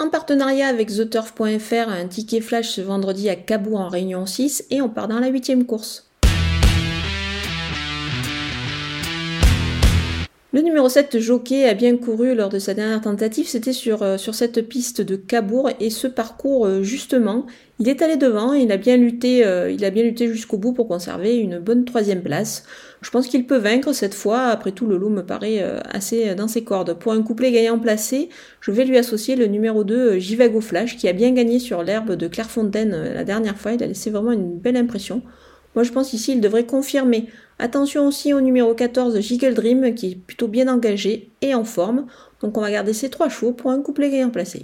En partenariat avec TheTurf.fr, un ticket flash ce vendredi à Cabourg en Réunion 6 et on part dans la huitième course. Le numéro 7, Jockey, a bien couru lors de sa dernière tentative. C'était sur, euh, sur cette piste de Cabourg et ce parcours, euh, justement, il est allé devant il a bien lutté, euh, il a bien lutté jusqu'au bout pour conserver une bonne troisième place. Je pense qu'il peut vaincre cette fois. Après tout, le lot me paraît assez dans ses cordes. Pour un couplet gagnant placé, je vais lui associer le numéro 2, Jivago Flash, qui a bien gagné sur l'herbe de Clairefontaine la dernière fois. Il a laissé vraiment une belle impression. Moi, je pense ici, il devrait confirmer. Attention aussi au numéro 14, Jiggle Dream, qui est plutôt bien engagé et en forme. Donc, on va garder ces trois chevaux pour un couplet gagnant placé.